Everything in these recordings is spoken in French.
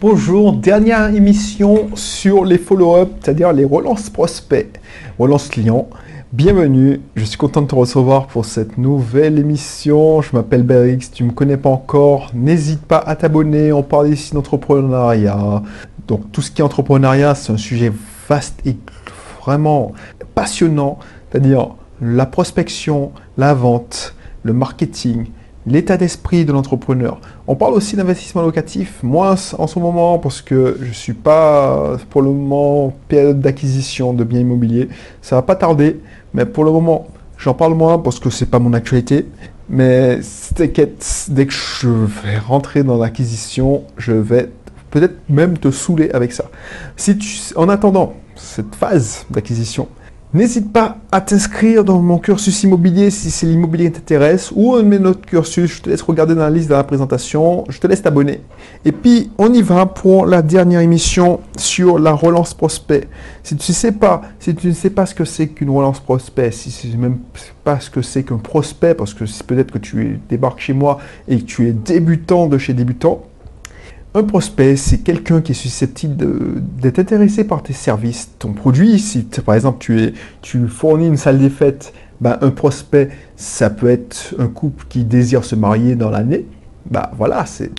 Bonjour, dernière émission sur les follow-up, c'est-à-dire les relances prospects, relances clients. Bienvenue, je suis content de te recevoir pour cette nouvelle émission. Je m'appelle Berix, tu ne me connais pas encore, n'hésite pas à t'abonner. On parle ici d'entrepreneuriat. Donc tout ce qui est entrepreneuriat, c'est un sujet vaste et vraiment passionnant, c'est-à-dire la prospection, la vente, le marketing, l'état d'esprit de l'entrepreneur. On parle aussi d'investissement locatif, moins en ce moment parce que je ne suis pas pour le moment période d'acquisition de biens immobiliers. Ça va pas tarder, mais pour le moment j'en parle moins parce que c'est pas mon actualité. Mais t'inquiète, dès que je vais rentrer dans l'acquisition, je vais peut-être même te saouler avec ça. Si en attendant cette phase d'acquisition, N'hésite pas à t'inscrire dans mon cursus immobilier si c'est l'immobilier qui t'intéresse ou un de mes autres cursus. Je te laisse regarder dans la liste de la présentation. Je te laisse t'abonner. Et puis, on y va pour la dernière émission sur la relance prospect. Si tu ne sais pas, si tu ne sais pas ce que c'est qu'une relance prospect, si tu ne sais même pas ce que c'est qu'un prospect, parce que peut-être que tu débarques chez moi et que tu es débutant de chez débutant, un prospect, c'est quelqu'un qui est susceptible d'être intéressé par tes services, ton produit. Si par exemple tu, es, tu fournis une salle des fêtes, ben, un prospect, ça peut être un couple qui désire se marier dans l'année. Bah voilà, c'est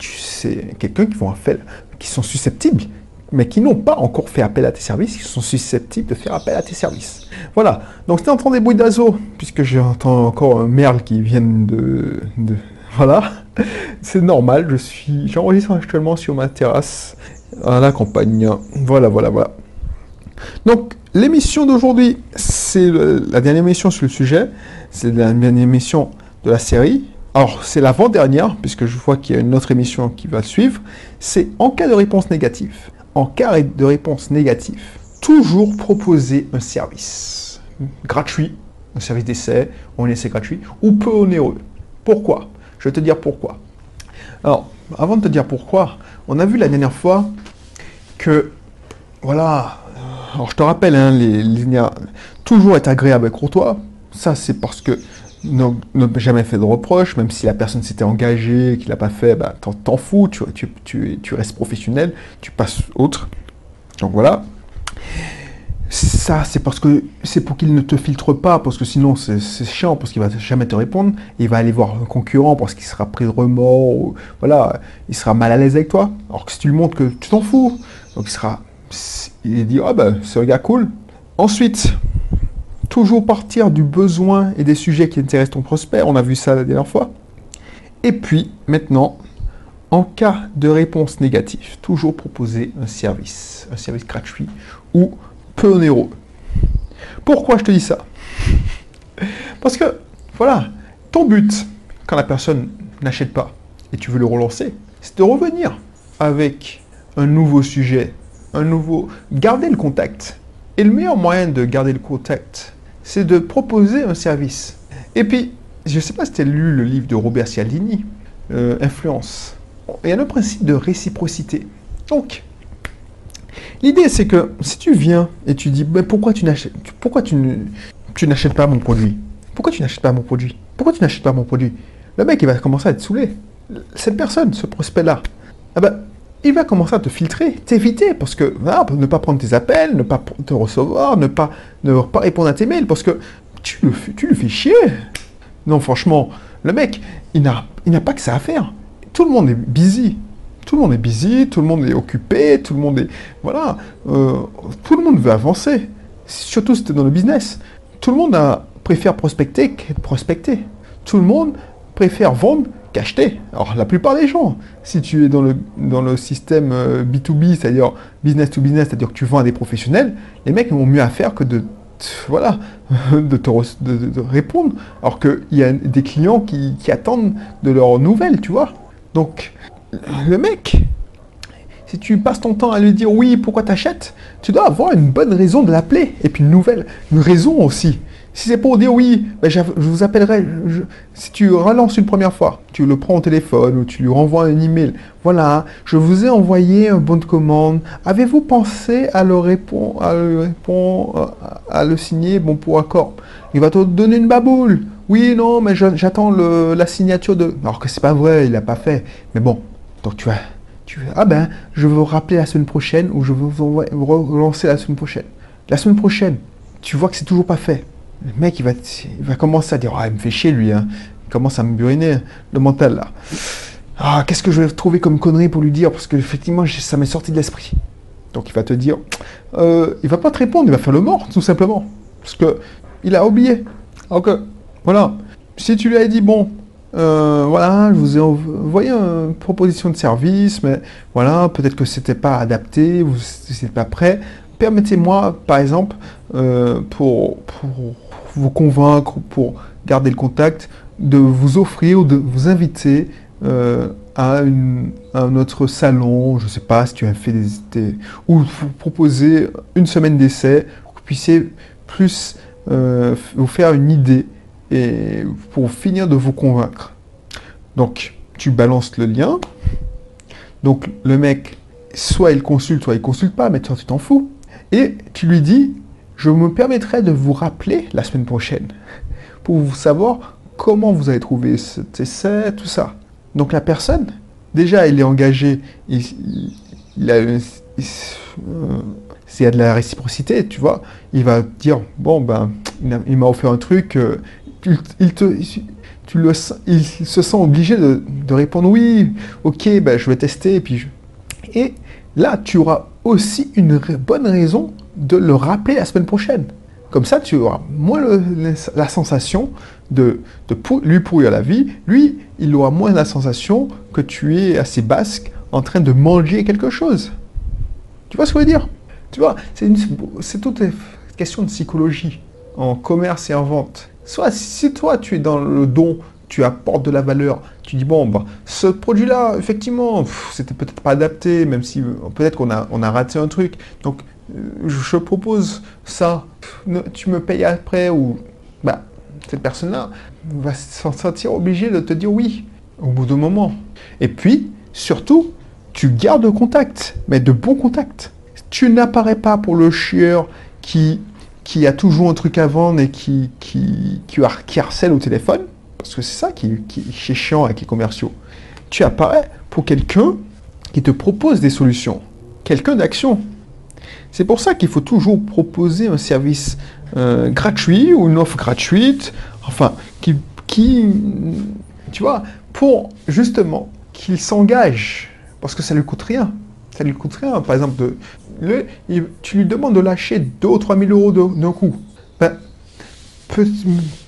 quelqu'un qui vont faire, qui sont susceptibles, mais qui n'ont pas encore fait appel à tes services, qui sont susceptibles de faire appel à tes services. Voilà. Donc c'était en train des bruits d'oiseaux, puisque j'entends encore un merle qui vient de voilà. C'est normal, je suis. J'enregistre actuellement sur ma terrasse à la campagne. Voilà, voilà, voilà. Donc, l'émission d'aujourd'hui, c'est la dernière émission sur le sujet. C'est la dernière émission de la série. Alors, c'est l'avant-dernière, puisque je vois qu'il y a une autre émission qui va suivre. C'est en cas de réponse négative. En cas de réponse négative, toujours proposer un service gratuit, un service d'essai, un essai gratuit, ou peu onéreux. Pourquoi? Je vais te dire pourquoi. Alors, avant de te dire pourquoi, on a vu la dernière fois que, voilà, alors je te rappelle, hein, toujours être agréable avec toi, ça c'est parce que ne, jamais fait de reproches, même si la personne s'était engagée, qu'il n'a pas fait, bah, t'en fous, tu, tu restes professionnel, tu passes autre. Donc voilà. Ça, c'est parce que c'est pour qu'il ne te filtre pas, parce que sinon c'est chiant, parce qu'il va jamais te répondre. Il va aller voir un concurrent parce qu'il sera pris de remords, ou, voilà, il sera mal à l'aise avec toi. Alors que si tu lui montres que tu t'en fous, donc il sera, il dit ah ben c'est un gars cool. Ensuite, toujours partir du besoin et des sujets qui intéressent ton prospect. On a vu ça la dernière fois. Et puis maintenant, en cas de réponse négative, toujours proposer un service, un service gratuit ou peu onéreux. Pourquoi je te dis ça? Parce que, voilà, ton but, quand la personne n'achète pas et tu veux le relancer, c'est de revenir avec un nouveau sujet, un nouveau... Garder le contact. Et le meilleur moyen de garder le contact, c'est de proposer un service. Et puis, je ne sais pas si tu as lu le livre de Robert Cialdini, euh, Influence. Il y a le principe de réciprocité. Donc, L'idée, c'est que si tu viens et tu dis, mais pourquoi tu n'achètes, pourquoi tu, n'achètes pas mon produit? Pourquoi tu n'achètes pas mon produit? Pourquoi tu n'achètes pas mon produit? Le mec, il va commencer à être saoulé. Cette personne, ce prospect-là, ah ben, il va commencer à te filtrer, t'éviter, parce que ne pas prendre tes appels, ne pas te recevoir, ne pas, ne pas répondre à tes mails, parce que tu le, tu le fais chier. Non, franchement, le mec, il n'a, il n'a pas que ça à faire. Tout le monde est busy tout le monde est busy, tout le monde est occupé, tout le monde est... Voilà, euh, tout le monde veut avancer. Surtout si tu es dans le business. Tout le monde préfère prospecter que prospecter. Tout le monde préfère vendre qu'acheter. Alors la plupart des gens, si tu es dans le, dans le système B2B, euh, c'est-à-dire business to business, c'est-à-dire que tu vends à des professionnels, les mecs ont mieux à faire que de voilà, de te de, répondre, alors qu'il y a des clients qui, qui attendent de leurs nouvelles, tu vois. Donc, le mec, si tu passes ton temps à lui dire oui, pourquoi t'achètes, tu dois avoir une bonne raison de l'appeler. Et puis une nouvelle, une raison aussi. Si c'est pour dire oui, ben je, vous appellerai. si tu relances une première fois, tu le prends au téléphone ou tu lui renvoies un email. Voilà, je vous ai envoyé un bon de commande. Avez-vous pensé à le répondre, à le, signer bon pour accord? Il va te donner une baboule. Oui, non, mais j'attends la signature de. Alors que c'est pas vrai, il l'a pas fait. Mais bon, donc tu vas, Tu ah ben, je veux rappeler la semaine prochaine ou je veux vous relancer la semaine prochaine. La semaine prochaine, tu vois que c'est toujours pas fait. Le mec, il va, il commencer à dire, ah, il me fait chier lui, hein. il commence à me buriner le mental là. Ah, qu'est-ce que je vais trouver comme connerie pour lui dire? Parce que effectivement, ça m'est sorti de l'esprit. Donc il va te dire, euh, il va pas te répondre, il va faire le mort, tout simplement. Parce que il a oublié. Ok, voilà. Si tu lui as dit, bon, euh, voilà, je vous ai envoyé une proposition de service, mais voilà, peut-être que c'était pas adapté, vous n'êtes pas prêt. Permettez-moi, par exemple, euh, pour, vous convaincre, pour garder le contact, de vous offrir ou de vous inviter euh, à, un autre salon, je ne sais pas si tu as fait des, ou vous proposer une semaine d'essai que vous puissiez plus vous faire une idée et pour finir de vous convaincre. Donc, tu balances le lien. Donc, le mec, soit il consulte, soit il consulte pas, mais tu t'en fous. Et tu lui dis, je me permettrai de vous rappeler la semaine prochaine pour vous savoir comment vous avez trouvé cet essai, tout ça. Donc, la personne, déjà, il est engagé, il, a euh, y a de la réciprocité, tu vois, il va dire, bon, ben, il m'a offert un truc, euh, il, se sent obligé de, répondre oui, ok, ben, je vais tester. Et, puis et là, tu auras aussi une bonne raison de le rappeler la semaine prochaine. Comme ça, tu auras moins la sensation de, de lui pourrir la vie. Lui, il aura moins la sensation que tu es assez basque en train de manger quelque chose. Tu vois ce que je veux dire? Tu vois, c'est toute une question de psychologie en commerce et en vente. Soit si toi tu es dans le don, tu apportes de la valeur, tu dis bon, bah, ce produit-là, effectivement, c'était peut-être pas adapté, même si euh, peut-être qu'on a, raté un truc. Donc euh, je propose ça, tu me payes après, ou bah, cette personne-là va se sentir obligée de te dire oui au bout d'un moment. Et puis, surtout, tu gardes contact, mais de bons contacts. Tu n'apparais pas pour le chieur qui qui a toujours un truc à vendre et qui, qui, qui, harcèle au téléphone, parce que c'est ça qui, est chiant avec les commerciaux. Tu apparais pour quelqu'un qui te propose des solutions, quelqu'un d'action. C'est pour ça qu'il faut toujours proposer un service euh, gratuit ou une offre gratuite, enfin, qui, qui tu vois, pour justement qu'il s'engage, parce que ça ne lui coûte rien. Ça ne lui coûte rien, par exemple, de, tu lui demandes de lâcher 2 ou 3 000 euros d'un coup. Ben,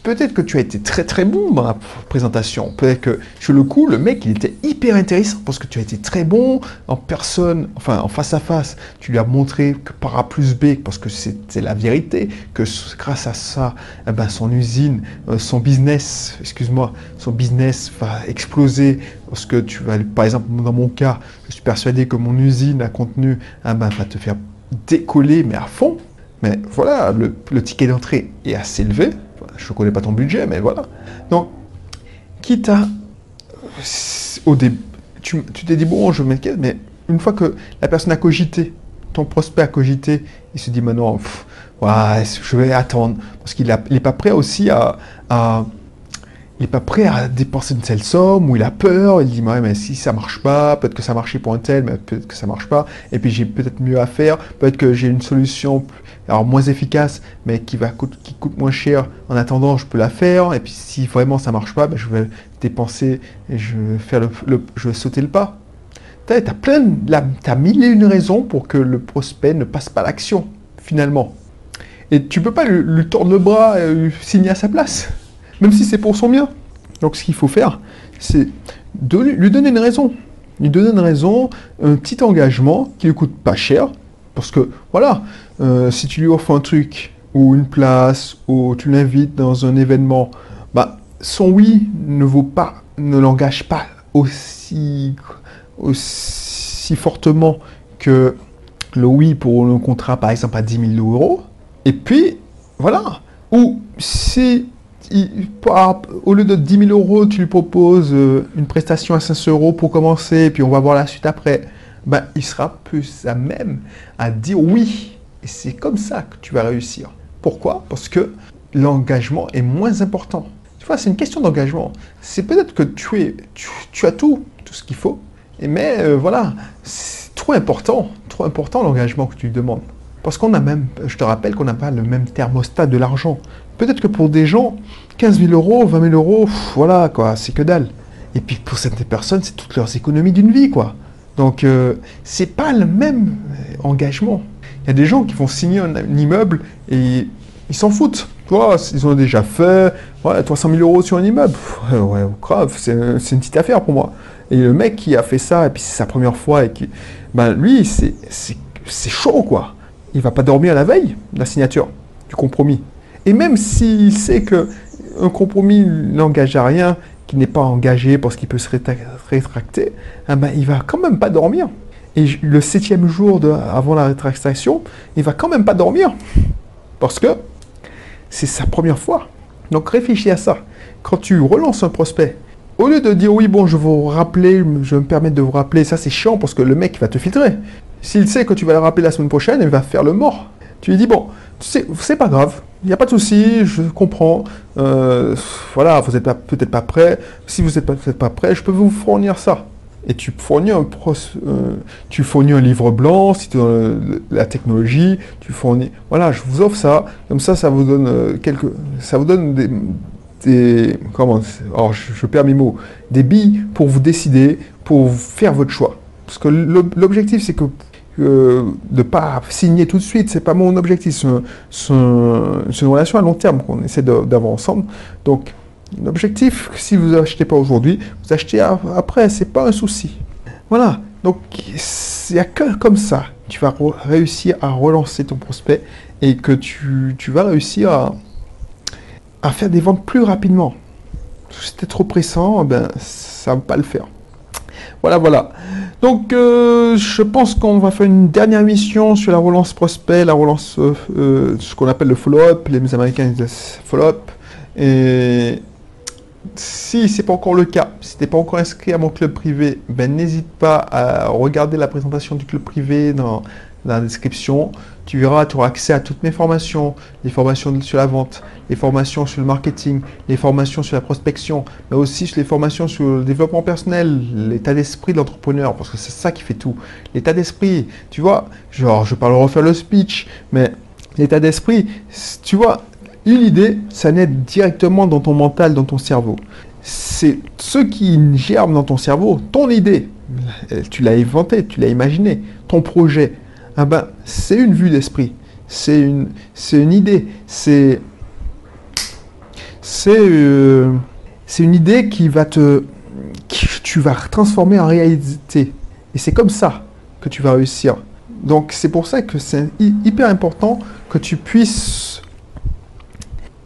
peut-être que tu as été très très bon dans la présentation. Peut-être que sur le coup, le mec, il était hyper intéressant parce que tu as été très bon en personne, enfin en face à face. Tu lui as montré que par A plus B, parce que c'est la vérité, que grâce à ça, eh ben, son usine, euh, son business, excuse-moi, son business va exploser. Parce que tu vas, par exemple, dans mon cas, je suis persuadé que mon usine à contenu eh ben, va te faire décoller, mais à fond. Mais voilà, le, ticket d'entrée est assez élevé. je ne connais pas ton budget, mais voilà. Donc, quitte à. Au début, tu t'es dit, bon, je m'inquiète, mais une fois que la personne a cogité, ton prospect a cogité, il se dit, maintenant, ouais, je vais attendre. Parce qu'il n'est pas prêt aussi à, n'est pas prêt à dépenser une telle somme, ou il a peur, il dit ouais, mais si ça marche pas, peut-être que ça marchait pour un tel, mais peut-être que ça marche pas, et puis j'ai peut-être mieux à faire, peut-être que j'ai une solution alors moins efficace, mais qui va qui coûte moins cher. En attendant, je peux la faire. Et puis si vraiment ça marche pas, ben, je vais dépenser et je vais faire le, je vais sauter le pas. Tu as, plein, as mille et une raisons pour que le prospect ne passe pas l'action finalement. Et tu peux pas lui, tordre le bras et lui signer à sa place, même si c'est pour son bien. Donc ce qu'il faut faire, c'est lui donner une raison. Lui donner une raison, un petit engagement qui lui coûte pas cher, parce que, voilà, euh, si tu lui offres un truc, ou une place, ou tu l'invites dans un événement, bah, son oui ne vaut pas, ne l'engage pas aussi, fortement que le oui pour un contrat, par exemple, à 10 000 euros. Et puis, voilà. Ou si, au lieu de 10 000 euros, tu lui proposes euh, une prestation à 500 euros pour commencer, puis on va voir la suite après ben, il sera plus à même à dire oui. Et c'est comme ça que tu vas réussir. Pourquoi? Parce que l'engagement est moins important. Tu vois, c'est une question d'engagement. C'est peut-être que tu, es, tu, as tout, tout ce qu'il faut, mais euh, voilà, c'est trop important, trop important l'engagement que tu lui demandes. Parce qu'on a même, je te rappelle qu'on n'a pas le même thermostat de l'argent. Peut-être que pour des gens, 15 000 euros, 20 000 euros, voilà quoi, c'est que dalle. Et puis pour certaines personnes, c'est toutes leurs économies d'une vie quoi. Donc euh, c'est pas le même engagement. Il y a des gens qui vont signer un, immeuble et ils s'en foutent. Toi, ils ont déjà fait ouais, 300 000 euros sur un immeuble. Ouais, grave, c'est une petite affaire pour moi. Et le mec qui a fait ça, et puis c'est sa première fois, et qui, ben lui, c'est chaud quoi il va pas dormir la veille la signature du compromis. Et même s'il sait que un compromis n'engage à rien, qu'il n'est pas engagé parce qu'il peut se rétracter, eh ben, il va quand même pas dormir. Et le septième jour de, avant la rétractation, il va quand même pas dormir. Parce que c'est sa première fois. Donc réfléchis à ça. Quand tu relances un prospect, au lieu de dire oui, bon, je vais vous rappeler, je me permettre de vous rappeler, ça c'est chiant parce que le mec va te filtrer. S'il sait que tu vas le rappeler la semaine prochaine, il va faire le mort. Tu lui dis, bon, c'est pas grave, il n'y a pas de souci, je comprends. Euh, voilà, vous n'êtes peut-être pas prêt. Si vous n'êtes peut-être pas prêt, je peux vous fournir ça. Et tu fournis un, euh, tu fournis un livre blanc, si tu as la technologie, tu fournis. Voilà, je vous offre ça. Comme ça, ça vous donne euh, quelques, ça vous donne des, comment, alors je perds mes mots, des billes pour vous décider, pour faire votre choix. Parce que l'objectif, c'est que de ne pas signer tout de suite, c'est pas mon objectif. C'est une relation à long terme qu'on essaie d'avoir ensemble. Donc, l'objectif, si vous achetez pas aujourd'hui, vous achetez après, c'est pas un souci. Voilà. Donc, il n'y comme ça tu vas réussir à relancer ton prospect et que tu, vas réussir à, faire des ventes plus rapidement. Si c'était trop pressant, ben, ça ne va pas le faire. Voilà, voilà. Donc, euh, je pense qu'on va faire une dernière mission sur la relance prospect, la relance, euh, euh, ce qu'on appelle le follow-up. Les Américains disent follow-up. Et si c'est pas encore le cas, si tu n'es pas encore inscrit à mon club privé, ben n'hésite pas à regarder la présentation du club privé dans la description. Tu verras, tu auras accès à toutes mes formations, les formations sur la vente, les formations sur le marketing, les formations sur la prospection, mais aussi les formations sur le développement personnel, l'état d'esprit de l'entrepreneur, parce que c'est ça qui fait tout. L'état d'esprit, tu vois, genre, je parle refaire le speech, mais l'état d'esprit, tu vois, une idée, ça naît directement dans ton mental, dans ton cerveau. C'est ce qui germe dans ton cerveau, ton idée. Tu l'as inventé, tu l'as imaginé, ton projet, ah ben, c'est une vue d'esprit, c'est une, idée, euh, c'est une idée qui va te, tu vas transformer en réalité. Et c'est comme ça que tu vas réussir. Donc c'est pour ça que c'est hyper important que tu puisses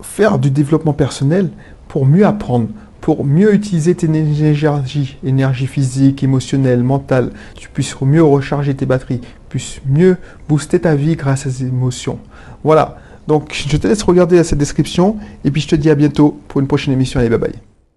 faire du développement personnel pour mieux apprendre, pour mieux utiliser tes énergies, énergie physique, émotionnelle, mentale, tu puisses mieux recharger tes batteries, puisses mieux booster ta vie grâce à ces émotions. Voilà. Donc, je te laisse regarder cette description et puis je te dis à bientôt pour une prochaine émission. Allez, bye bye.